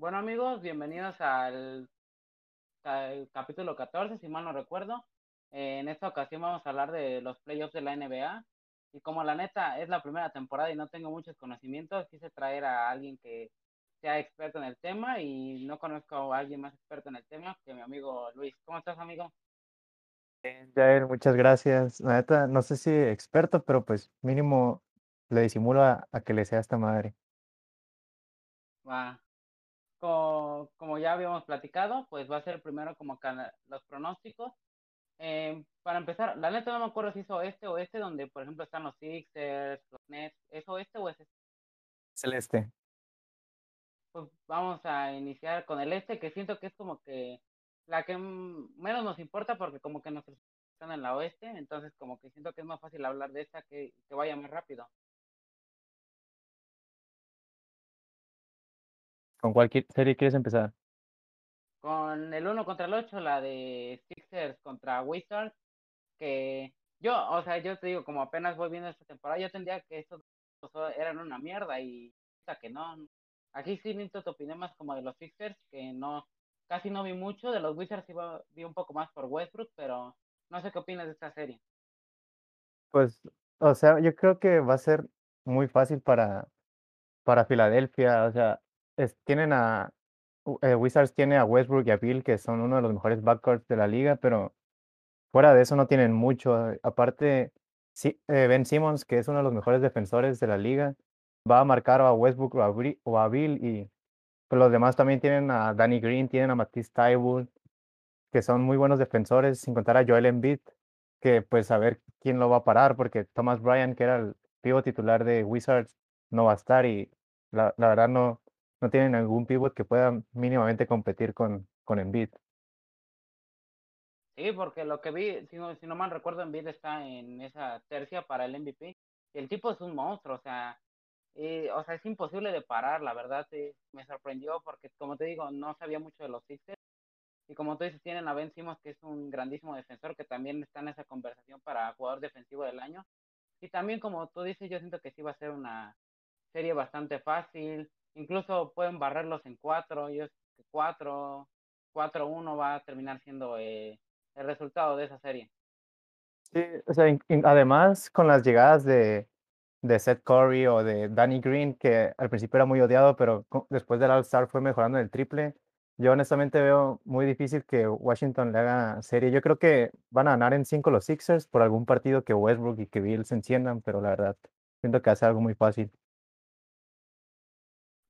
Bueno amigos, bienvenidos al, al capítulo 14, si mal no recuerdo. Eh, en esta ocasión vamos a hablar de los playoffs de la NBA. Y como la neta es la primera temporada y no tengo muchos conocimientos, quise traer a alguien que sea experto en el tema y no conozco a alguien más experto en el tema que mi amigo Luis. ¿Cómo estás, amigo? Bien, Jair, muchas gracias. La neta, no sé si experto, pero pues mínimo le disimulo a, a que le sea esta madre. Va. Como, como ya habíamos platicado, pues va a ser primero como los pronósticos. Eh, para empezar, la neta no me acuerdo si es oeste o este, donde por ejemplo están los Sixers, los Nets. ¿Es oeste o es este? Celeste. Pues vamos a iniciar con el este, que siento que es como que la que menos nos importa porque como que nuestros están en la oeste, entonces como que siento que es más fácil hablar de esta que, que vaya más rápido. ¿Con cuál serie quieres empezar? Con el uno contra el 8 la de Sixers contra Wizards, que yo, o sea, yo te digo, como apenas voy viendo esta temporada, yo tendría que estos dos eran una mierda y hasta que no. Aquí sí necesito tu opinión más como de los Sixers, que no, casi no vi mucho, de los Wizards sí vi un poco más por Westbrook, pero no sé qué opinas de esta serie. Pues, o sea, yo creo que va a ser muy fácil para, para Filadelfia. O sea, tienen a eh, Wizards tiene a Westbrook y a Bill, que son uno de los mejores backcourts de la liga, pero fuera de eso no tienen mucho. eh, Aparte, eh, Ben Simmons, que es uno de los mejores defensores de la liga, va a marcar a Westbrook o a, Bill y Pues los demás también tienen a Danny Green, tienen a Matisse Thybulle, que son muy buenos defensores, sin contar a Joel Embiid, que pues a ver quién lo va a parar, porque Thomas Bryant, que era el pívot titular de Wizards, no va a estar y la, la verdad no, no tienen algún pívot que pueda mínimamente competir con, con Embiid. Sí, porque lo que vi, si no, si no mal recuerdo, Embiid está en esa tercia para el MVP. El tipo es un monstruo, o sea, eh, o sea, es imposible de parar, la verdad, me sorprendió porque, como te digo, no sabía mucho de los Sixers. Y como tú dices, tienen a Ben Simmons, que es un grandísimo defensor, que también está en esa conversación para jugador defensivo del año. Y también, como tú dices, yo siento que sí va a ser una serie bastante fácil. Incluso pueden barrerlos en cuatro. Yo sé que cuatro, cuatro uno va a terminar siendo eh, el resultado de esa serie. Sí, o sea, además con las llegadas de, Seth Curry o de Danny Green, que al principio era muy odiado, pero después del All-Star fue mejorando el triple. Yo honestamente veo muy difícil que Washington le haga serie. Yo creo que van a ganar en cinco los Sixers por algún partido que Westbrook y que Bill se enciendan, pero la verdad, siento que hace algo muy fácil.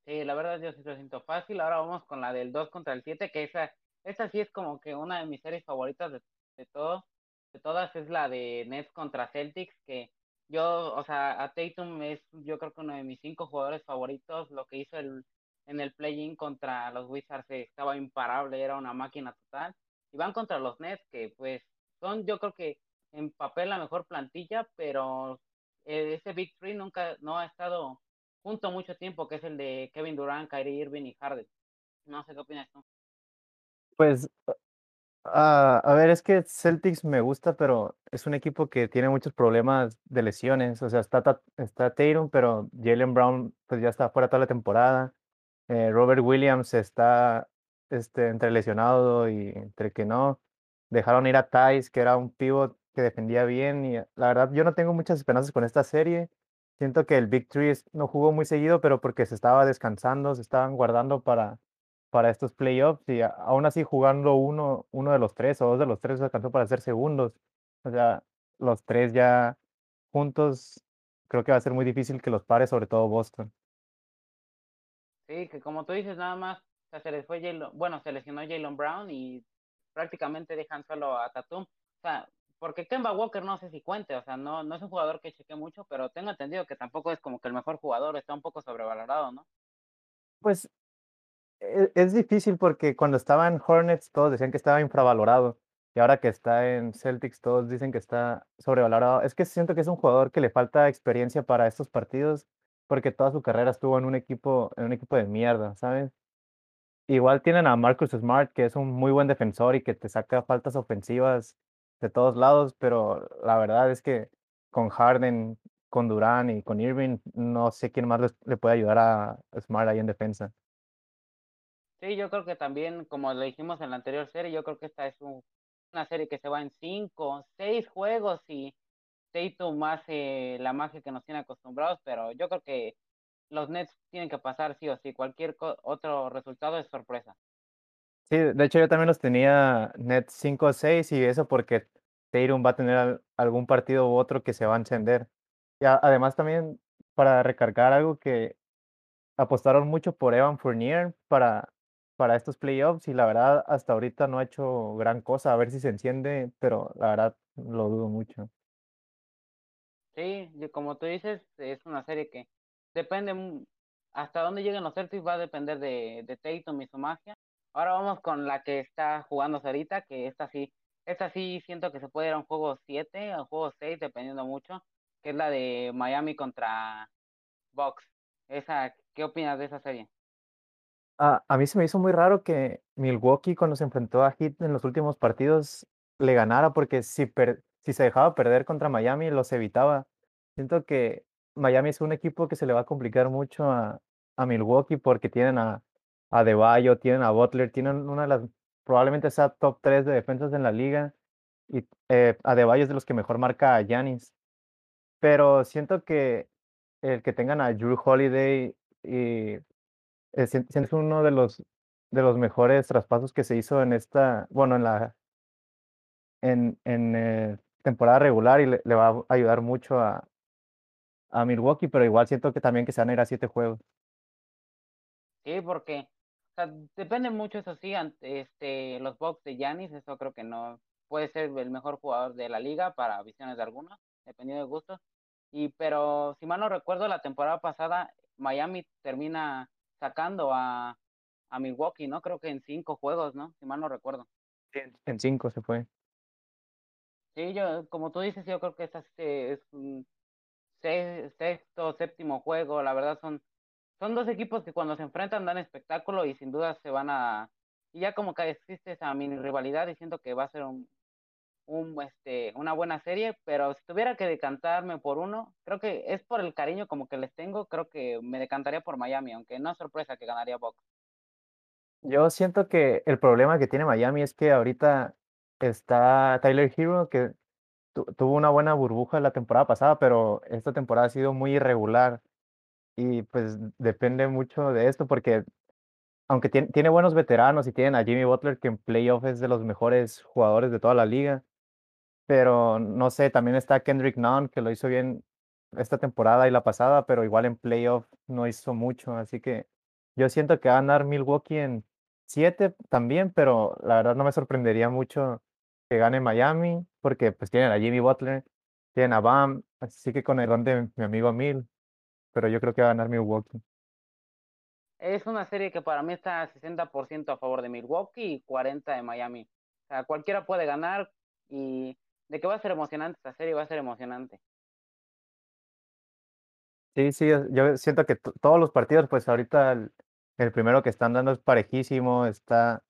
Sí, la verdad yo sí lo siento fácil. Ahora vamos con la del 2 contra el 7 que esa, esa sí es como que una de mis series favoritas de, de todo, de todas, es la de Nets contra Celtics, que yo, o sea, a Tatum es yo creo que uno de mis cinco jugadores favoritos. Lo que hizo el, en el play-in contra los Wizards eh, estaba imparable, era una máquina total. Y van contra los Nets, que pues son yo creo que en papel la mejor plantilla, pero eh, ese Big Three nunca, no ha estado junto mucho tiempo, que es el de Kevin Durant, Kyrie Irving y Harden. No sé qué opinas tú. Pues, ah, a ver, es que Celtics me gusta, pero es un equipo que tiene muchos problemas de lesiones. O sea, está, está Tatum, pero Jalen Brown pues ya está fuera toda la temporada. Eh, Robert Williams está este, entre lesionado y entre que no. Dejaron ir a Tice, que era un pivot que defendía bien. Y la verdad, yo no tengo muchas esperanzas con esta serie. Siento que el Big Three no jugó muy seguido, pero porque se estaba descansando, se estaban guardando para, para estos playoffs. Y aún así, jugando uno, uno de los tres o dos de los tres se alcanzó para ser segundos. O sea, los tres ya juntos, creo que va a ser muy difícil que los pare, sobre todo Boston. Sí, que como tú dices, nada más, o sea, se les fue Jalen, bueno, se lesionó Jalen Brown y prácticamente dejan solo a Tatum. O sea, porque Kemba Walker no sé si cuente, o sea, no, no es un jugador que cheque mucho, pero tengo entendido que tampoco es como que el mejor jugador, está un poco sobrevalorado, ¿no? Pues e- es difícil porque cuando estaba en Hornets todos decían que estaba infravalorado y ahora que está en Celtics todos dicen que está sobrevalorado. Es que siento que es un jugador que le falta experiencia para estos partidos porque toda su carrera estuvo en un equipo, en un equipo de mierda, ¿sabes? Igual tienen a Marcus Smart, que es un muy buen defensor y que te saca faltas ofensivas de todos lados, pero la verdad es que con Harden, con Durant y con Irving, no sé quién más les- le puede ayudar a Smart ahí en defensa. Sí, yo creo que también, como lo dijimos en la anterior serie, yo creo que esta es un- una serie que se va en cinco, seis juegos y Tatum hace la magia que nos tiene acostumbrados, pero yo creo que los Nets tienen que pasar sí o sí. Cualquier otro resultado es sorpresa. Sí, de hecho yo también los tenía net 5 o 6 y eso porque Tatum va a tener al- algún partido u otro que se va a encender. Y además también para recargar algo que apostaron mucho por Evan Fournier para, para estos playoffs y la verdad hasta ahorita no ha hecho gran cosa, a ver si se enciende, pero la verdad lo dudo mucho. Sí, como tú dices, es una serie que depende hasta dónde lleguen los Celtics va a depender de, de Tatum y su magia. Ahora vamos con la que está jugándose ahorita, que esta sí, esta sí siento que se puede ir a un juego 7 o un juego 6, dependiendo mucho, que es la de Miami contra Bucks. Esa, ¿qué opinas de esa serie? A, a mí se me hizo muy raro que Milwaukee cuando se enfrentó a Heat en los últimos partidos le ganara porque si, per- si se dejaba perder contra Miami los evitaba. Siento que Miami es un equipo que se le va a complicar mucho a, a Milwaukee porque tienen a, a Adebayo, tienen a Butler, tienen una de las, probablemente sea top 3 de defensas en la liga y eh, Adebayo es de los que mejor marca a Giannis. Pero siento que el que tengan a Drew Holiday y eh, siento que es uno de los de los mejores traspasos que se hizo en esta, bueno, en la en en, eh, temporada regular y le le va a ayudar mucho a a Milwaukee, pero igual siento que también que se van a ir a 7 juegos. Sí, porque o sea, depende mucho, eso sí, ante este, los Bucks de Giannis, eso creo que no puede ser el mejor jugador de la liga para visiones de algunos, dependiendo de gustos. Y pero si mal no recuerdo, la temporada pasada Miami termina sacando a, a Milwaukee, ¿no? Creo que en cinco juegos, ¿no? Si mal no recuerdo. En en 5 se fue. Sí, yo, como tú dices, yo creo que este es un se- sexto, séptimo juego, la verdad son Son dos equipos que cuando se enfrentan dan espectáculo y sin duda se van a... Y ya como que existe esa mini rivalidad y siento que va a ser un, un, este, una buena serie, pero si tuviera que decantarme por uno, creo que es por el cariño como que les tengo, creo que me decantaría por Miami, aunque no es sorpresa que ganaría Bucks. Yo siento que el problema que tiene Miami es que ahorita está Tyler Hero, que tu tuvo una buena burbuja la temporada pasada, pero esta temporada ha sido muy irregular y, pues, depende mucho de esto, porque aunque tiene tiene buenos veteranos y tienen a Jimmy Butler, que en playoff es de los mejores jugadores de toda la liga, pero no sé, también está Kendrick Nunn, que lo hizo bien esta temporada y la pasada, pero igual en playoff no hizo mucho, así que yo siento que va a ganar Milwaukee en 7 también, pero la verdad no me sorprendería mucho que gane Miami, porque pues tienen a Jimmy Butler, tienen a Bam, así que con el don de mi amigo Emil, pero yo creo que va a ganar Milwaukee. Es una serie que para mí está 60% a favor de Milwaukee y 40% de Miami. O sea, cualquiera puede ganar y de que va a ser emocionante esta serie, va a ser emocionante. Sí, sí, yo siento que to todos los partidos, pues ahorita el el primero que están dando es parejísimo, está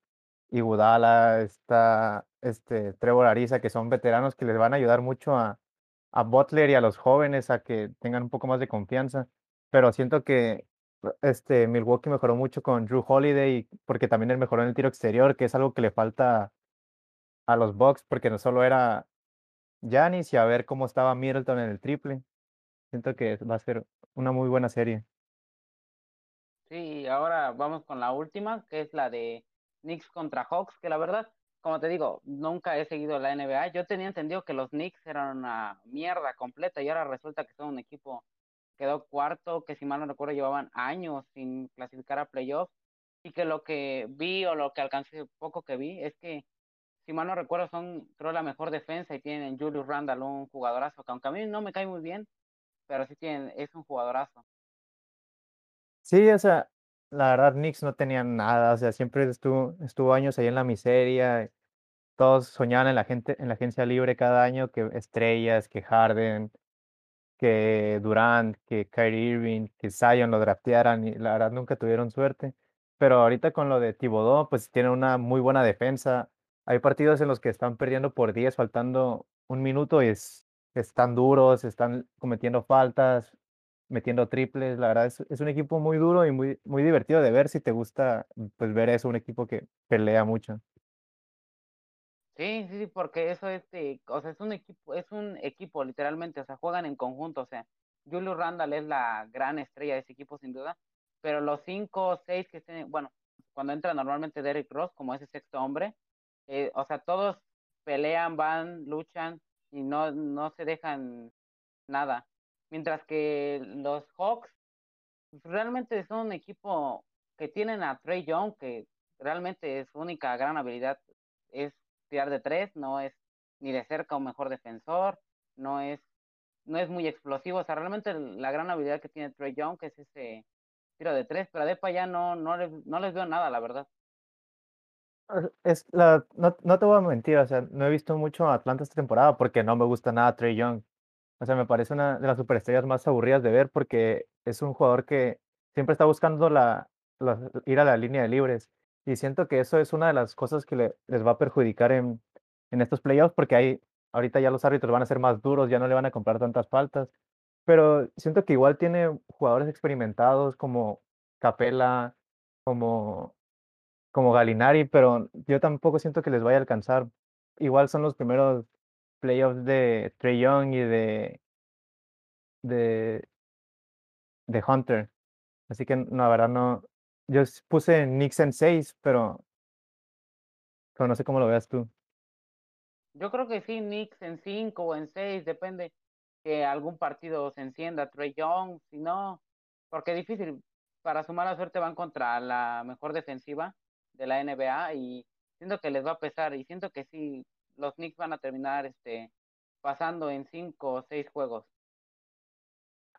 Iguodala, está, este, Trevor Ariza, que son veteranos que les van a ayudar mucho a a Butler y a los jóvenes a que tengan un poco más de confianza, pero siento que, este, Milwaukee mejoró mucho con Drew Holiday, porque también él mejoró en el tiro exterior, que es algo que le falta a los Bucks, porque no solo era Giannis y a ver cómo estaba Middleton en el triple. Siento que va a ser una muy buena serie. Sí, ahora vamos con la última, que es la de Knicks contra Hawks, que la verdad, como te digo, nunca he seguido la NBA. Yo tenía entendido que los Knicks eran una mierda completa y ahora resulta que son un equipo que quedó cuarto, que si mal no recuerdo llevaban años sin clasificar a playoffs y que lo que vi o lo que alcancé poco que vi es que si mal no recuerdo son creo la mejor defensa y tienen en Julius Randle un jugadorazo que aunque a mí no me cae muy bien, pero sí tienen, es un jugadorazo. Sí, o sea, la verdad, Knicks no tenía nada, o sea, siempre estuvo estuvo años ahí en la miseria, todos soñaban en la gente en la agencia libre cada año que estrellas, que Harden, que Durant, que Kyrie Irving, que Zion lo draftearan y la verdad nunca tuvieron suerte. Pero ahorita con lo de Thibodeau, pues tienen una muy buena defensa. Hay partidos en los que están perdiendo por 10, faltando un minuto y es están duros, están cometiendo faltas. Metiendo triples. La verdad es, es un equipo muy duro y muy, muy divertido de ver si te gusta pues ver eso, un equipo que pelea mucho. Sí, sí, sí, porque eso es, de- o sea, es un equipo, es un equipo literalmente, o sea, juegan en conjunto, o sea, Julius Randle es la gran estrella de ese equipo sin duda, pero los cinco o seis que estén, bueno, cuando entra normalmente Derrick Ross como ese sexto hombre, eh, o sea, todos pelean, van, luchan y no, no se dejan nada. Mientras que los Hawks pues, realmente son un equipo que tienen a Trey Young, que realmente su única gran habilidad es tirar de tres, no es ni de cerca un mejor defensor, no es, no es muy explosivo, o sea, realmente la gran habilidad que tiene Trey Young es ese tiro de tres, pero de para allá no, no, les, no les veo nada, la verdad. Ah, Es no, no te voy a mentir, o sea, no he visto mucho a Atlanta esta temporada porque no me gusta nada Trey Young. O sea, me parece una de las superestrellas más aburridas de ver porque es un jugador que siempre está buscando la, ir a la línea de libres. Y siento que eso es una de las cosas que le- les va a perjudicar en, en estos playoffs porque hay, ahorita ya los árbitros van a ser más duros, ya no le van a comprar tantas faltas. Pero siento que igual tiene jugadores experimentados como Capela, como, como Galinari, pero yo tampoco siento que les vaya a alcanzar. Igual son los primeros playoffs de Trey Young y de de, de Hunter. Así que no, la verdad no. Yo puse Knicks en 6, pero, pero no sé cómo lo veas tú. Yo creo que sí, Knicks en cinco o en seis, depende que algún partido se encienda, Trey Young, si no, porque es difícil, para su mala suerte van contra la mejor defensiva de la NBA y siento que les va a pesar y siento que sí, los Knicks van a terminar este pasando en cinco o seis juegos.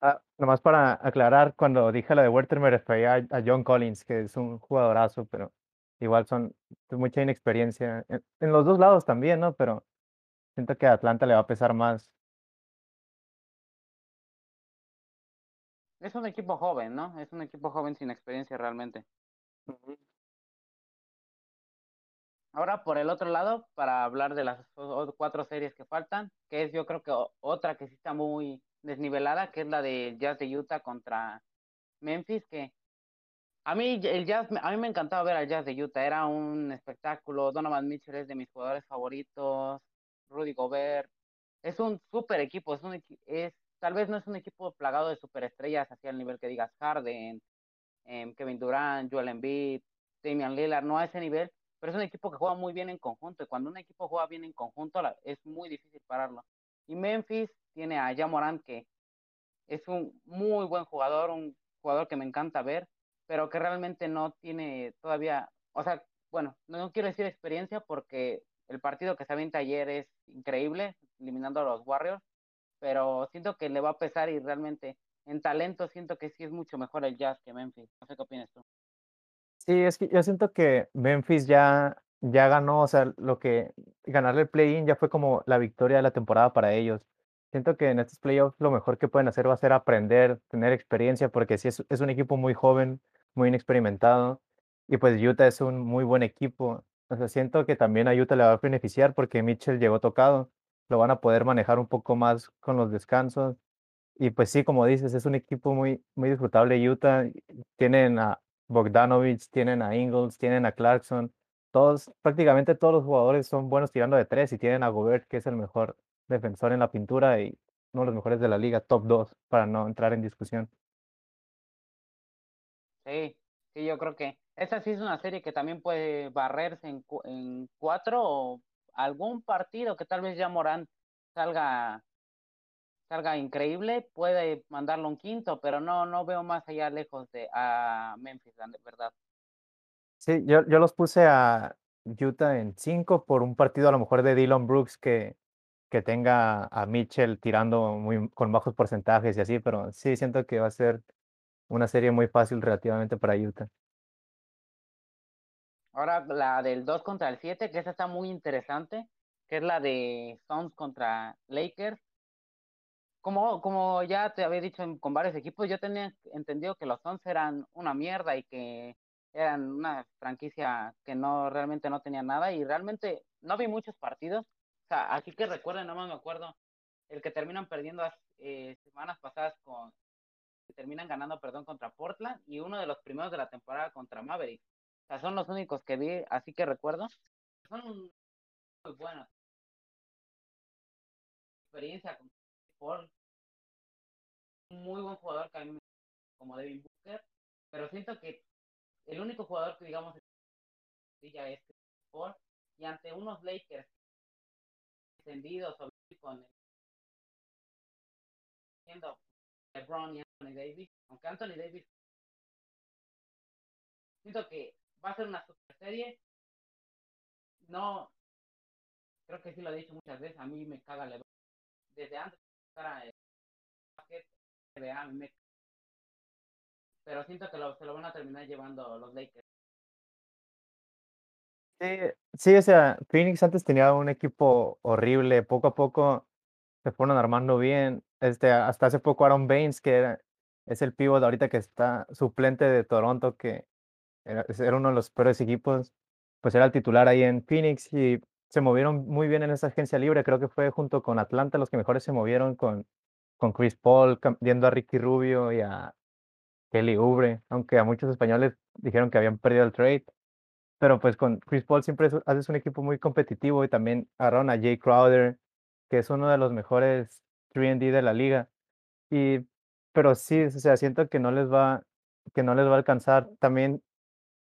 Ah, nomás para aclarar, cuando dije la de Werther me refería a, a John Collins, que es un jugadorazo, pero igual son mucha inexperiencia. En, en los dos lados también, ¿no? Pero siento que a Atlanta le va a pesar más. Es un equipo joven, ¿no? Es un equipo joven sin experiencia realmente. Ujú. Ahora, por el otro lado, para hablar de las cuatro series que faltan, que es yo creo que otra que sí está muy desnivelada, que es la de Jazz de Utah contra Memphis, que a mí el Jazz, a mí me encantaba ver al Jazz de Utah, era un espectáculo, Donovan Mitchell es de mis jugadores favoritos, Rudy Gobert, es un super equipo, es un es, tal vez no es un equipo plagado de superestrellas hacia el nivel que digas Harden, em, Kevin Durant, Joel Embiid, Damian Lillard, no a ese nivel, pero es un equipo que juega muy bien en conjunto y cuando un equipo juega bien en conjunto es muy difícil pararlo. Y Memphis tiene a Ja Morant que es un muy buen jugador, un jugador que me encanta ver, pero que realmente no tiene todavía, o sea, bueno, no, no quiero decir experiencia porque el partido que se avienta ayer es increíble, eliminando a los Warriors, pero siento que le va a pesar y realmente en talento siento que sí es mucho mejor el Jazz que Memphis. No sé qué opinas tú. Sí, es que yo siento que Memphis ya, ya ganó, o sea, lo que ganarle el play-in ya fue como la victoria de la temporada para ellos. Siento que en estos playoffs lo mejor que pueden hacer va a ser aprender, tener experiencia, porque sí es, es un equipo muy joven, muy inexperimentado, y pues Utah es un muy buen equipo. O sea, siento que también a Utah le va a beneficiar porque Mitchell llegó tocado, lo van a poder manejar un poco más con los descansos. Y pues sí, como dices, es un equipo muy, muy disfrutable Utah. Tienen a Bogdanovich, tienen a Ingles, tienen a Clarkson. Todos, prácticamente todos los jugadores son buenos tirando de tres y tienen a Gobert, que es el mejor defensor en la pintura y uno de los mejores de la liga, top 2, para no entrar en discusión. Sí, sí, yo creo que esta sí es una serie que también puede barrerse en, en cuatro o algún partido que tal vez ya Morán salga, salga increíble, puede mandarlo un quinto, pero no, no veo más allá lejos de a Memphis, la verdad. Sí, yo, yo los puse a Utah en 5 por un partido a lo mejor de Dylan Brooks que, que tenga a Mitchell tirando muy, con bajos porcentajes y así, pero sí siento que va a ser una serie muy fácil relativamente para Utah. Ahora la del 2 contra el 7, que esa está muy interesante, que es la de Suns contra Lakers. Como, como ya te había dicho con varios equipos, yo tenía entendido que los Suns eran una mierda y que eran una franquicia que no realmente no tenía nada y realmente no vi muchos partidos. O sea, aquí que recuerden, no más me acuerdo, el que terminan perdiendo eh, semanas pasadas con terminan ganando, perdón, contra Portland y uno de los primeros de la temporada contra Mavericks. O sea, son los únicos que vi, así que recuerdo. Son muy buenos. Experiencia con Un muy buen jugador que a mí como Devin Booker, pero siento que el único jugador que digamos ya es Paul y ante unos Lakers encendidos con LeBron y Anthony Davis, aunque Anthony Davis siento que va a ser una super serie. No, creo que sí lo he dicho muchas veces, a mí me caga LeBron. Desde antes mí me pero siento que lo, se lo van a terminar llevando los Lakers. Sí, sí, o sea, Phoenix antes tenía un equipo horrible, poco a poco se fueron armando bien. Este, hasta hace poco Aaron Baines, que es el pívot ahorita que está suplente de Toronto, que era, uno de los peores equipos, pues era el titular ahí en Phoenix y se movieron muy bien en esa agencia libre. Creo que fue junto con Atlanta los que mejores se movieron con, con Chris Paul, viendo a Ricky Rubio y a Kelly Oubre, aunque a muchos españoles dijeron que habían perdido el trade. Pero pues con Chris Paul siempre haces un equipo muy competitivo y también agarraron a Jay Crowder, que es uno de los mejores 3D de la liga. Y, pero sí, o sea, siento que no les va, que no les va a alcanzar. También,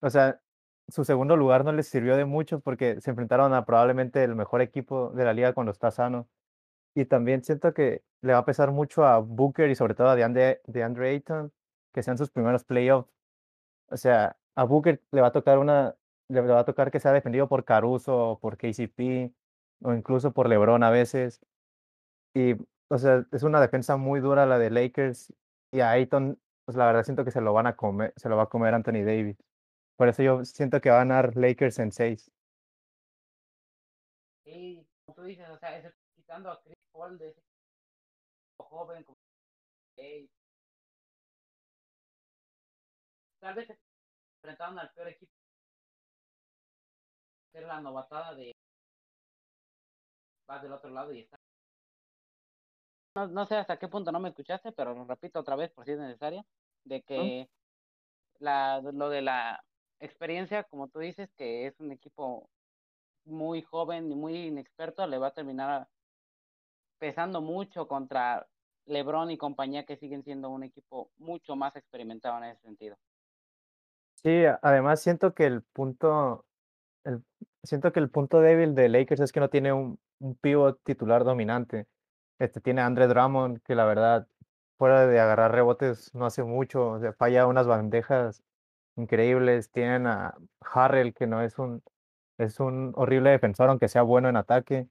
o sea, su segundo lugar no les sirvió de mucho porque se enfrentaron a probablemente el mejor equipo de la liga cuando está sano. Y también siento que le va a pesar mucho a Booker y sobre todo a DeAndre, DeAndre Ayton que sean sus primeros playoffs. O sea, a Booker le va a tocar una, le va a tocar que sea defendido por Caruso, por KCP, o incluso por LeBron a veces. Y, o sea, es una defensa muy dura la de Lakers. Y a Ayton, pues la verdad siento que se lo van a comer, se lo va a comer Anthony Davis. Por eso yo siento que va a ganar Lakers en seis. Sí, como tú dices, o sea, quitando a Chris Paul de ese joven como tal vez enfrentaron al peor equipo. Ser la novatada de. Vas del otro lado y está. No, no, sé hasta qué punto no me escuchaste, pero lo repito otra vez por si es necesario. De que la, lo de la experiencia, como tú dices, que es un equipo muy joven y muy inexperto, le va a terminar pesando mucho contra LeBron y compañía que siguen siendo un equipo mucho más experimentado en ese sentido. Sí, además siento que el punto, siento que el punto débil de Lakers es que no tiene un, un pivot titular dominante. Este tiene a Andre Drummond, que la verdad, fuera de agarrar rebotes, no hace mucho, o sea, falla unas bandejas increíbles. Tienen a Harrell, que no es un, es un horrible defensor, aunque sea bueno en ataque.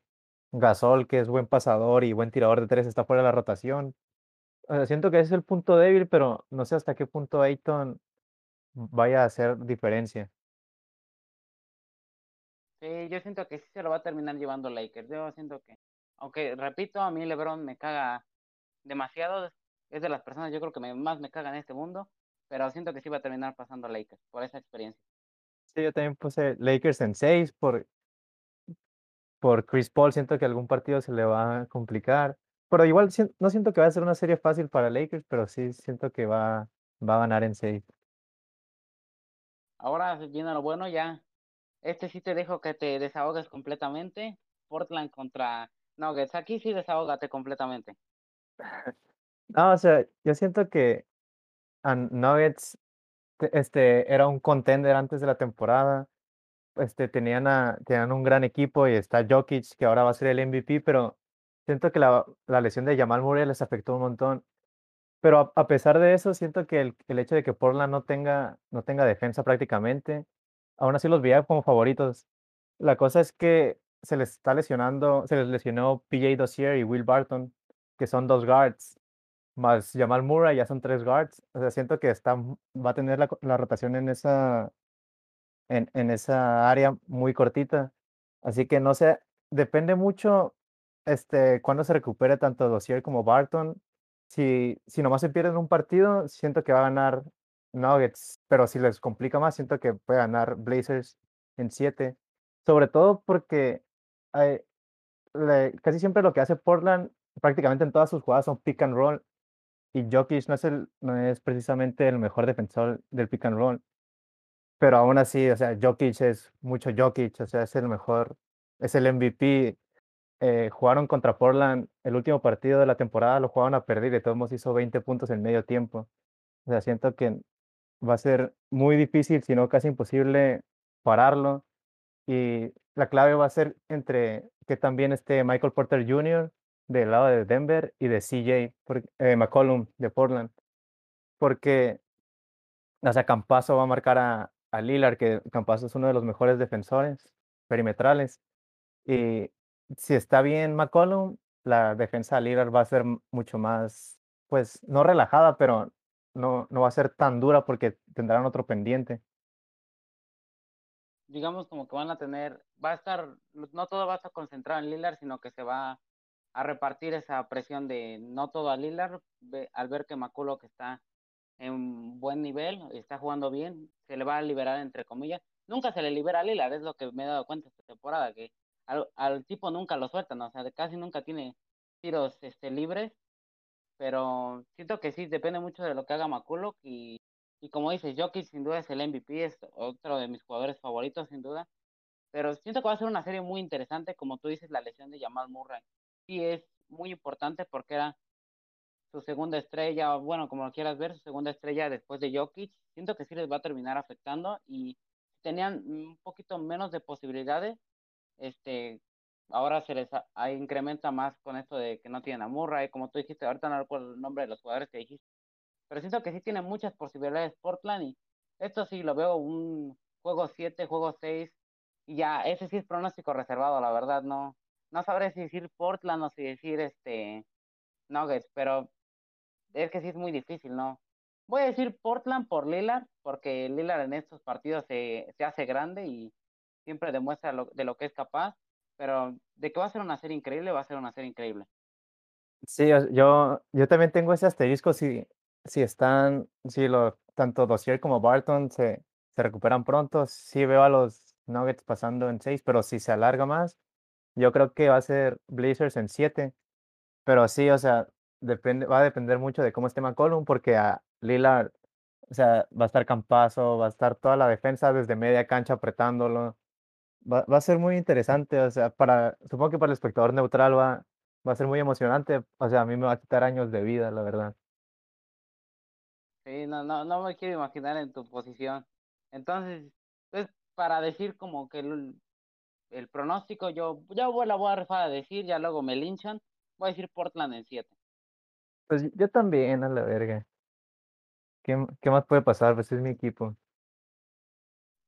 Gasol, que es buen pasador y buen tirador de tres, está fuera de la rotación. Siento que ese es el punto débil, pero no sé hasta qué punto Ayton vaya a hacer diferencia. Sí, yo siento que sí se lo va a terminar llevando Lakers. Yo siento que, aunque repito, a mí LeBron me caga demasiado. Es de las personas, yo creo que más me caga en este mundo. Pero siento que sí va a terminar pasando Lakers por esa experiencia. Sí, yo también puse Lakers en 6 por, por Chris Paul. Siento que algún partido se le va a complicar. Pero igual no siento que va a ser una serie fácil para Lakers, pero sí siento que va, va a ganar en 6. Ahora viene lo bueno, ya. Este sí te dejo que te desahogues completamente. Portland contra Nuggets. Aquí sí desahógate completamente. No, o sea, yo siento que Nuggets este, era un contender antes de la temporada. Este, tenían, a, tenían un gran equipo y está Jokic, que ahora va a ser el MVP, pero siento que la, la lesión de Jamal Murray les afectó un montón. Pero a, pesar de eso, siento que el, el, hecho de que Portland no tenga, no tenga defensa prácticamente, aún así los veía como favoritos. La cosa es que se les está lesionando, se les lesionó PJ Dossier y Will Barton, que son dos guards, más Jamal Murray ya son tres guards. O sea, siento que está, va a tener la, rotación en esa, en, esa área muy cortita. Así que no sé, depende mucho este, cuando se recupere tanto Dossier como Barton si, si nomás se pierden un partido, siento que va a ganar Nuggets, pero si les complica más, siento que puede ganar Blazers en 7. Sobre todo porque casi siempre lo que hace Portland, prácticamente en todas sus jugadas son pick and roll. Y Jokic no es el precisamente el mejor defensor del pick and roll, pero aún así, o sea, Jokic es mucho Jokic, o sea, es el mejor, es el MVP. Eh, jugaron contra Portland el último partido de la temporada, lo jugaron a perder y de todos modos hizo 20 puntos en medio tiempo. O sea, siento que va a ser muy difícil, si no casi imposible, pararlo. Y la clave va a ser entre que también esté Michael Porter Jr. del lado de Denver y de CJ eh, McCollum de Portland. Porque, o sea, va a marcar a, a Lillard, que Campazo es uno de los mejores defensores perimetrales. Y si está bien McCollum, la defensa de Lillard va a ser mucho más, pues, no relajada, pero no, no va a ser tan dura porque tendrán otro pendiente. digamos como que van a tener, va a estar, no todo va a estar concentrado en Lillard, sino que se va a repartir esa presión de no todo a Lillard, al ver que McCulloch está en buen nivel, está jugando bien, se le va a liberar entre comillas. Nunca se le libera a Lillard, es lo que me he dado cuenta esta temporada, que al, tipo nunca lo sueltan, o sea, casi nunca tiene tiros este, libres, pero siento que sí, depende mucho de lo que haga McCulloch y, y como dices, Jokic sin duda es el MVP, es otro de mis jugadores favoritos sin duda, pero siento que va a ser una serie muy interesante, como tú dices, la lesión de Jamal Murray. Sí es muy importante porque era su segunda estrella, bueno, como quieras ver, su segunda estrella después de Jokic. Siento que sí les va a terminar afectando y tenían un poquito menos de posibilidades, este, ahora se les incrementa más con esto de que no tienen a Murray, como tú dijiste, ahorita no recuerdo el nombre de los jugadores que dijiste, pero siento que sí tiene muchas posibilidades Portland y esto sí lo veo un juego 7 juego 6 y ya, ese sí es pronóstico reservado, la verdad, no, no sabré si decir Portland o si decir este Nuggets, pero es que sí es muy difícil, ¿no? Voy a decir Portland por Lillard, porque Lillard en estos partidos se, se hace grande y siempre demuestra de lo que es capaz, pero de que va a ser una serie increíble, va a ser una serie increíble. Sí, yo, yo también tengo ese asterisco si, si están, si lo, tanto Dozier como Barton se, se recuperan pronto, sí veo a los Nuggets pasando en seis, pero si se alarga más, yo creo que va a ser Blazers en siete. Pero sí, o sea, depende, va a depender mucho de cómo esté McCollum, porque a Lillard, o sea, va a estar Campazo, va a estar toda la defensa desde media cancha apretándolo. Va, va a ser muy interesante, o sea, para, supongo que para el espectador neutral va, va a ser muy emocionante. O sea, a mí me va a quitar años de vida, la verdad. Sí, no, no, no me quiero imaginar en tu posición. Entonces, pues para decir como que el, pronóstico, yo, yo voy- la voy a rifar a decir, ya luego me linchan, voy a decir Portland en 7. Pues yo también, a la verga. ¿Qué, qué más puede pasar? Pues es mi equipo.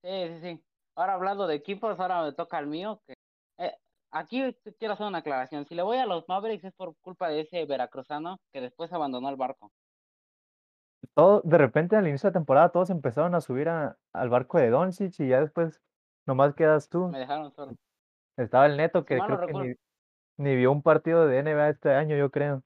Sí, sí, sí. Ahora hablando de equipos, ahora me toca el mío. Que, eh, aquí quiero hacer una aclaración. Si le voy a los Mavericks es por culpa de ese veracruzano que después abandonó el barco. Todo, de repente al inicio de la temporada todos empezaron a subir a- al barco de Doncic y ya después nomás quedas tú. Me dejaron solo. Estaba el Neto que no creo que ni, ni vio un partido de NBA este año, yo creo.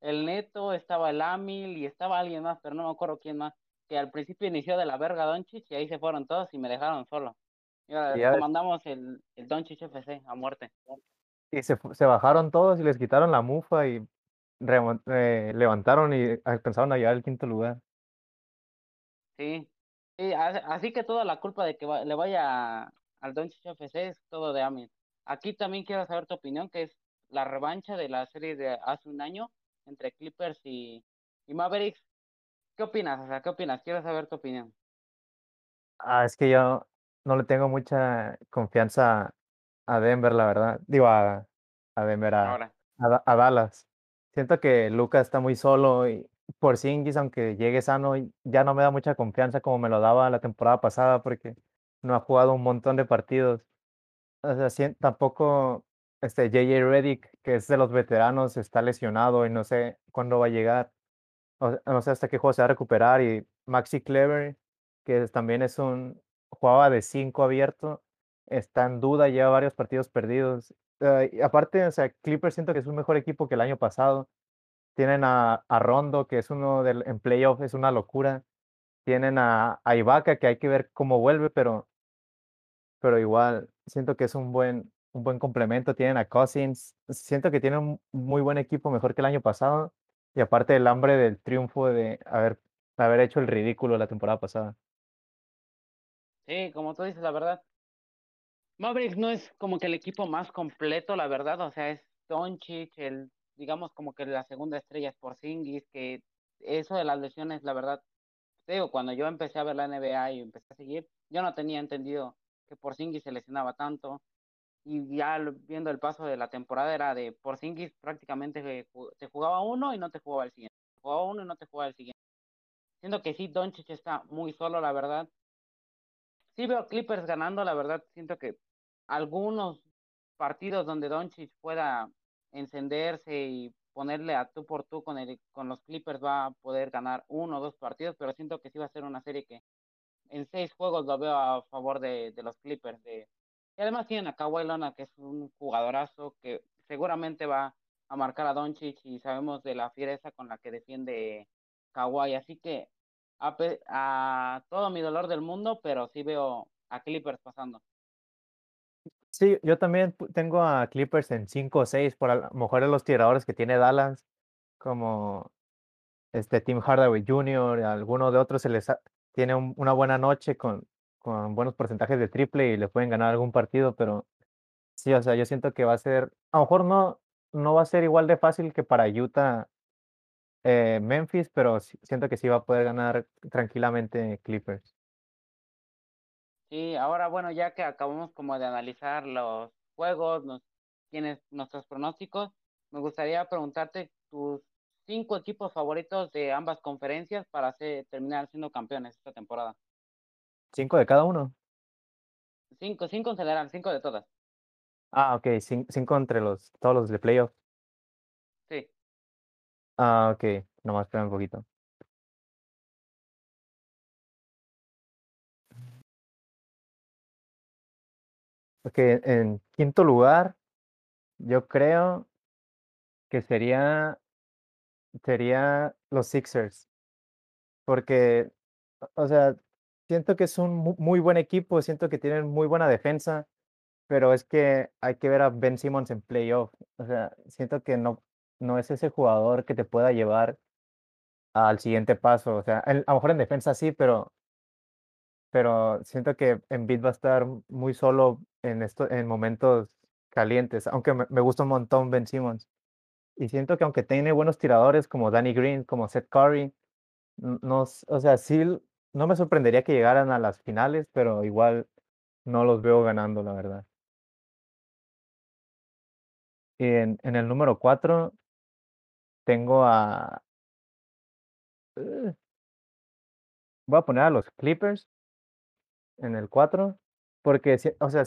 el Neto, estaba el Amil y estaba alguien más, pero no me acuerdo quién más. Que al principio inició de la verga Doncic y ahí se fueron todos y me dejaron solo. Y ahora comandamos el, el Doncic FC a muerte. y se, se bajaron todos y les quitaron la mufa y eh, levantaron y alcanzaron a llegar al quinto lugar. Sí. Sí, a- así que toda la culpa de que va- le vaya al Doncic FC es todo de Amil. Aquí también quiero saber tu opinión, que es la revancha de la serie de hace un año entre Clippers y, y Mavericks. ¿Qué opinas? O sea, ¿qué opinas? Quiero saber tu opinión. Ah, es que yo no le tengo mucha confianza a Denver, la verdad. Digo, a, a Denver, a, a Dallas. Siento que Lucas está muy solo y Porzingis, aunque llegue sano, ya no me da mucha confianza como me lo daba la temporada pasada porque no ha jugado un montón de partidos. O sea, tampoco este J.J. Redick, que es de los veteranos, está lesionado y no sé cuándo va a llegar. O no sé hasta qué juego se va a recuperar. Y Maxi Clever, que también es un, jugaba de 5 abierto, está en duda, lleva varios partidos perdidos. Y aparte, o sea, Clippers siento que es un mejor equipo que el año pasado. Tienen a, a Rondo, que es uno del, en playoff, es una locura. Tienen a, a que hay que ver cómo vuelve, pero, pero igual siento que es un buen, un buen complemento. Tienen a Cousins. Siento que tienen un muy buen equipo, mejor que el año pasado. y aparte el hambre del triunfo de haber haber hecho el ridículo la temporada pasada. Sí, como tú dices, la verdad. Mavericks no es como que el equipo más completo, la verdad. O sea, es Doncic, el, digamos como que la segunda estrella es Porzingis, que eso de las lesiones, la verdad, digo, cuando yo empecé a ver la NBA y empecé a seguir, yo no tenía entendido que Porzingis se lesionaba tanto. Y ya viendo el paso de la temporada era de Porzingis prácticamente te jugaba uno y no te jugaba el siguiente. jugaba uno y no te jugaba el siguiente. Siento que sí, Doncic está muy solo, la verdad. Sí veo Clippers ganando, la verdad. Siento que algunos partidos donde Doncic pueda encenderse y ponerle a tú por tú con, el, con los Clippers va a poder ganar uno o dos partidos, pero siento que sí va a ser una serie que en seis juegos lo veo a favor de, de los Clippers. De, y además tienen a Kawhi Leonard, que es un jugadorazo que seguramente va a marcar a Doncic y sabemos de la fiereza con la que defiende Kawhi. Así que a, a todo mi dolor del mundo, pero sí veo a Clippers pasando. Sí, yo también tengo a Clippers en 5 o 6, por a lo mejor los tiradores que tiene Dallas, como este Tim Hardaway Jr., alguno de otros se les tiene una buena noche con, con buenos porcentajes de triple y le pueden ganar algún partido, pero sí, o sea, yo siento que va a ser, a lo mejor no, no va a ser igual de fácil que para Utah eh, Memphis, pero siento que sí va a poder ganar tranquilamente Clippers. Sí, ahora bueno, ya que acabamos como de analizar los juegos, nos, tienes nuestros pronósticos, me gustaría preguntarte tus cinco equipos favoritos de ambas conferencias para terminar siendo campeones esta temporada. ¿Cinco de cada uno? Cinco, cinco en general, cinco de todas. Ah, ok, cinco entre los, todos los de playoff. Sí. Ah, ok, nomás espera un poquito. Ok, en quinto lugar, yo creo que sería, sería los Sixers. Porque, o sea, siento que es un muy buen equipo, siento que tienen muy buena defensa, pero es que hay que ver a Ben Simmons en playoff. O sea, siento que no, no es ese jugador que te pueda llevar al siguiente paso. O sea, a lo mejor en defensa sí, pero pero siento que Embiid va a estar muy solo en esto, en momentos calientes, aunque me, gusta un montón Ben Simmons. Y siento que aunque tiene buenos tiradores como Danny Green, como Seth Curry, no, o sea, sí, no me sorprendería que llegaran a las finales, pero igual no los veo ganando, la verdad. En, en el número 4 tengo a... voy a poner a los Clippers en el 4, porque, o sea,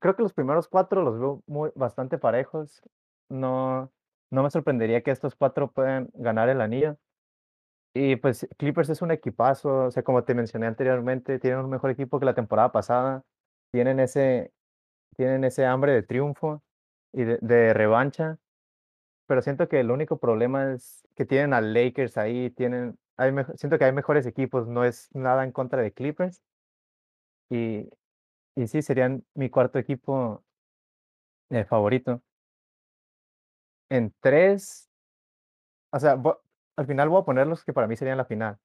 creo que los primeros cuatro los veo muy, bastante parejos. No, no me sorprendería que estos cuatro puedan ganar el anillo. Y pues Clippers es un equipazo, o sea, como te mencioné anteriormente, tienen un mejor equipo que la temporada pasada, tienen ese, tienen ese hambre de triunfo y de, revancha, pero siento que el único problema es que tienen a Lakers ahí, tienen, hay, siento que hay mejores equipos, no es nada en contra de Clippers, y, y sí, serían mi cuarto equipo eh, favorito. En tres, o sea, al final voy a poner los que para mí serían la final.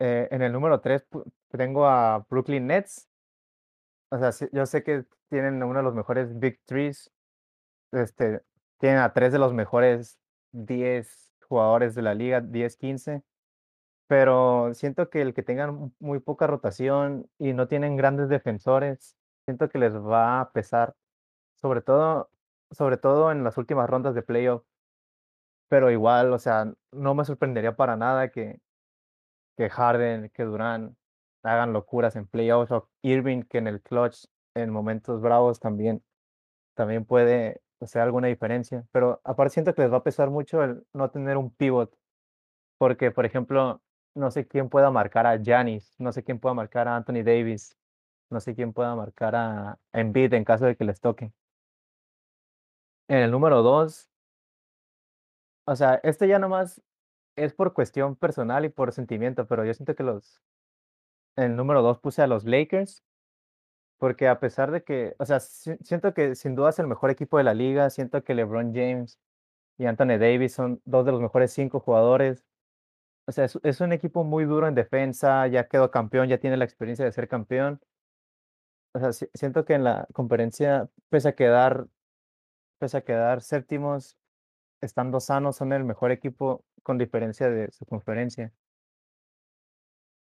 Eh, en el número tres tengo a Brooklyn Nets. O sea, yo sé que tienen uno de los mejores Big Threes. Este, tienen a tres de los mejores 10 jugadores de la liga, 10, 15 pero siento que el que tengan muy poca rotación y no tienen grandes defensores, siento que les va a pesar, sobre todo, sobre todo en las últimas rondas de playoff. Pero igual, o sea, no me sorprendería para nada que, que Harden, que Durán hagan locuras en playoffs o Irving que en el clutch en momentos bravos también, también puede hacer alguna diferencia. Pero aparte siento que les va a pesar mucho el no tener un pivot. Porque, por ejemplo, no sé quién pueda marcar a Giannis, no sé quién pueda marcar a Anthony Davis, no sé quién pueda marcar a Embiid en caso de que les toque. En el número dos, o sea, este ya nomás es por cuestión personal y por sentimiento, pero yo siento que los, en el número dos puse a los Lakers, porque a pesar de que, o sea, siento que sin duda es el mejor equipo de la liga, siento que LeBron James y Anthony Davis son dos de los mejores cinco jugadores. O sea, es, un equipo muy duro en defensa, ya quedó campeón, ya tiene la experiencia de ser campeón. O sea, si- siento que en la conferencia, pese a quedar, pese a quedar séptimos, estando sanos, son el mejor equipo con diferencia de su conferencia.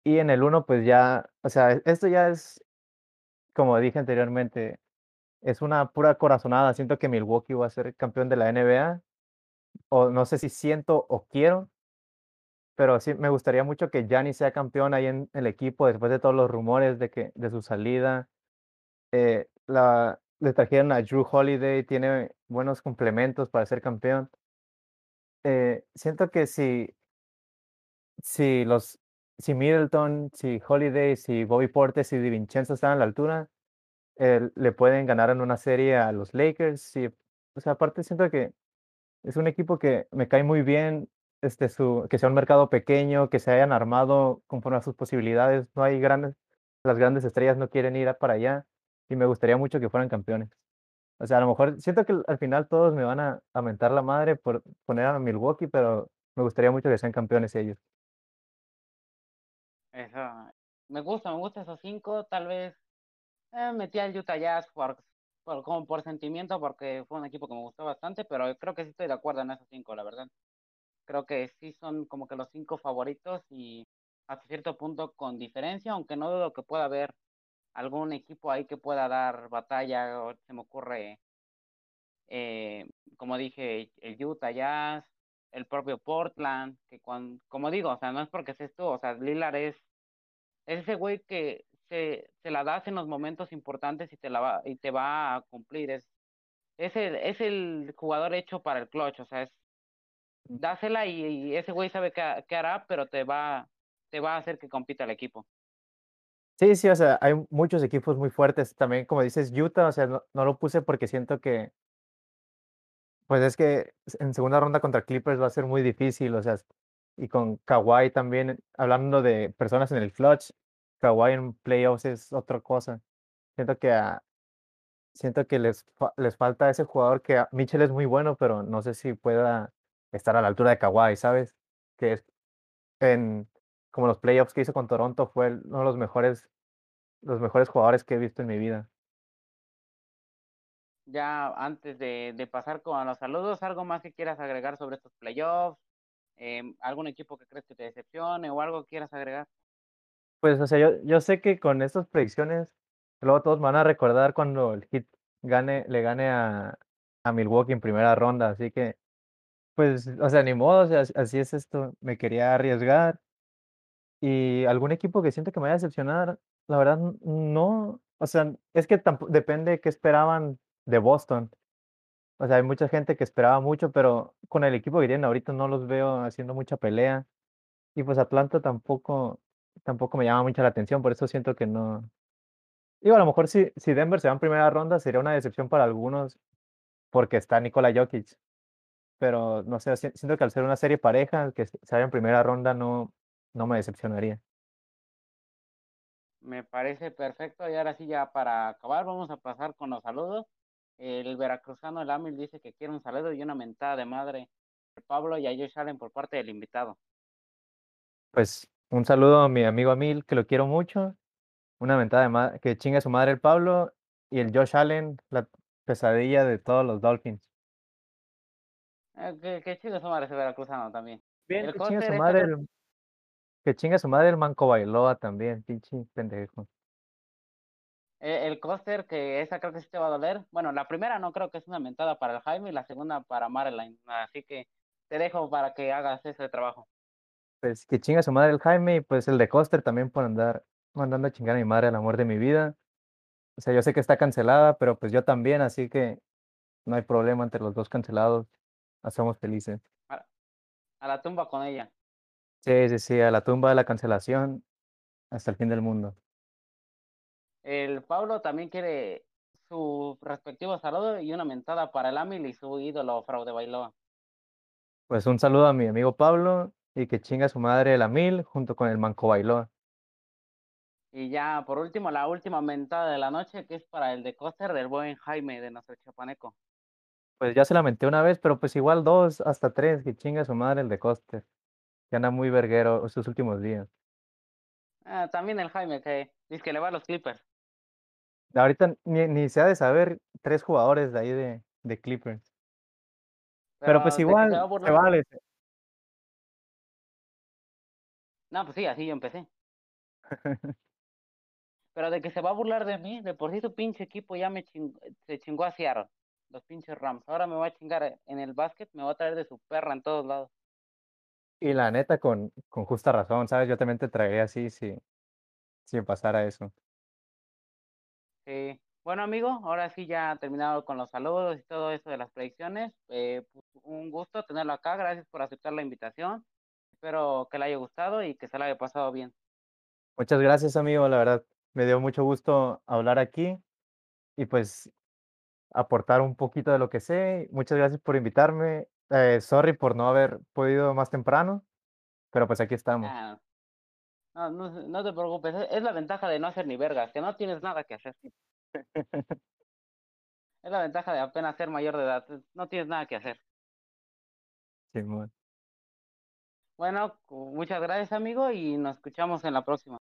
Y en el uno, pues ya, o sea, e- esto ya es, como dije anteriormente, es una pura corazonada. Siento que Milwaukee va a ser campeón de la NBA, o no sé si siento o quiero, pero sí me gustaría mucho que Giannis sea campeón ahí en el equipo después de todos los rumores de que de su salida. Eh, la, le trajeron a Drew Holiday, tiene buenos complementos para ser campeón. Eh, siento que si, si los si Middleton, si Holiday, si Bobby Portes, si DiVincenzo están a la altura, le pueden ganar en una serie a los Lakers. Sí, o sea, aparte siento que es un equipo que me cae muy bien, este, su, que sea un mercado pequeño, que se hayan armado conforme a sus posibilidades. No hay grandes, las grandes estrellas no quieren ir para allá y me gustaría mucho que fueran campeones. O sea, a lo mejor siento que al al final todos me van a, a mentar la madre por poner a Milwaukee, pero me gustaría mucho que sean campeones ellos. Eso. Me gusta, me gusta esos cinco. Tal vez eh, metí al Utah Jazz por, como por sentimiento, porque fue un equipo que me gustó bastante, pero creo que sí estoy de acuerdo en esos cinco, la verdad. Creo que sí son como que los cinco favoritos y hasta cierto punto con diferencia, aunque no dudo que pueda haber algún equipo ahí que pueda dar batalla, o se me ocurre, eh, como dije, el Utah Jazz, el propio Portland, que cuando, como digo, o sea, no es porque seas tú, o sea, Lillard es, es ese güey que se, se la das en los momentos importantes y te la va, y te va a cumplir, es, es el, es el jugador hecho para el clutch, o sea, es, dásela y, ese güey sabe qué, qué hará, pero te va, te va a hacer que compita el equipo. Sí, sí, o sea, hay muchos equipos muy fuertes. También, como dices, Utah, o sea, no, lo puse porque siento que, pues es que en segunda ronda contra Clippers va a ser muy difícil, o sea, y con Kawhi también, hablando de personas en el clutch, Kawhi en playoffs es otra cosa. Siento que siento que les, les falta ese jugador que Mitchell es muy bueno, pero no sé si pueda estar a la altura de Kawhi, ¿sabes? Que es en como los playoffs que hizo con Toronto fue uno de los mejores, los mejores jugadores que he visto en mi vida. Ya antes de, de pasar con los saludos, ¿algo más que quieras agregar sobre estos playoffs? Em, ¿algún equipo que crees que te decepcione o algo que quieras agregar? Pues, o sea, yo, yo sé que con estas predicciones, luego todos van a recordar cuando el Heat gane, le gane a, a Milwaukee en primera ronda, así que, pues, o sea, ni modo, o sea, as- así es esto, me quería arriesgar. Y algún equipo que siento que me vaya a decepcionar, la verdad, no, o sea, es que depende qué esperaban de Boston, o sea, hay mucha gente que esperaba mucho, pero con el equipo que tienen ahorita no los veo haciendo mucha pelea. Y pues Atlanta tampoco tampoco me llama mucho la atención, por eso siento que no. Digo, a lo mejor si si Denver se va en primera ronda sería una decepción para algunos, porque está Nikola Jokic, pero no sé, si siento que al ser una serie pareja, que se en primera ronda no no me decepcionaría. Me parece perfecto y ahora sí ya para acabar vamos a pasar con los saludos. El veracruzano El Amil dice que quiere un saludo y una mentada de madre a Pablo y a Josh Allen por parte del invitado. Pues, un saludo a mi amigo Emil, que lo quiero mucho, una mentada de ma que chingue a su madre el Pablo y el Josh Allen, la pesadilla de todos los Dolphins. Eh, que, que chido su madre ese veracruzano también. Bien, El que chingue a su Coster, madre el que chingue a su madre el Manco Bailoa también, pinche pendejo. Eh, el coaster, que esa creo que sí te va a doler. Bueno, la primera no creo que es una mentada para el Jaime y la segunda para Marilyn. Así que te dejo para que hagas ese trabajo. Pues que chinga su madre el Jaime y pues el de Coster también por andar mandando a chingar a mi madre, el amor de mi vida. O sea, yo sé que está cancelada, pero pues yo también, así que no hay problema entre los dos cancelados. Hacemos felices. A, a la tumba con ella. Sí, sí, sí, a la tumba de la cancelación hasta el fin del mundo. El Pablo también quiere su respectivo saludo y una mentada para el Amil y su ídolo Fraude Bailoa. Pues un saludo a mi amigo Pablo y que chinga su madre el Amil junto con el Manco Bailoa. Y ya por último, la última mentada de la noche, que es para el de Coster del buen Jaime de nuestro chapaneco. Pues ya se la menté una vez, pero pues igual 2 hasta 3 que chingue su madre el de Coster, que anda muy verguero estos últimos días. Ah, también el Jaime, que dice que le va a los Clippers. Ahorita ni ni se ha de saber 3 jugadores de ahí de de Clippers. Pero, pues, Pero se va igual se vale. No, pues sí, así yo empecé. Pero de que se va a burlar de mí, de por sí su pinche equipo ya me se chingó a Seattle, los pinches Rams. Ahora me va a chingar en el básquet, me va a traer de su perra en todos lados. Y la neta, con con justa razón, ¿sabes? Yo también te traería así si si pasara eso. Sí. Bueno, amigo, ahora sí ya terminado con los saludos y todo eso de las predicciones. Eh, pues, un gusto tenerlo acá. Gracias por aceptar la invitación. Espero que le haya gustado y que se la haya pasado bien. Muchas gracias, amigo, la verdad, me dio mucho gusto hablar aquí y, pues, aportar un poquito de lo que sé. Muchas gracias por invitarme. Eh, sorry por no haber podido más temprano, pero, pues, aquí estamos. Ah, no, no, no te preocupes, es es la ventaja de no hacer ni vergas, que no tienes nada que hacer. Es la ventaja de apenas ser mayor de edad, no tienes nada que hacer. Simón. Bueno, muchas gracias, amigo, y nos escuchamos en la próxima.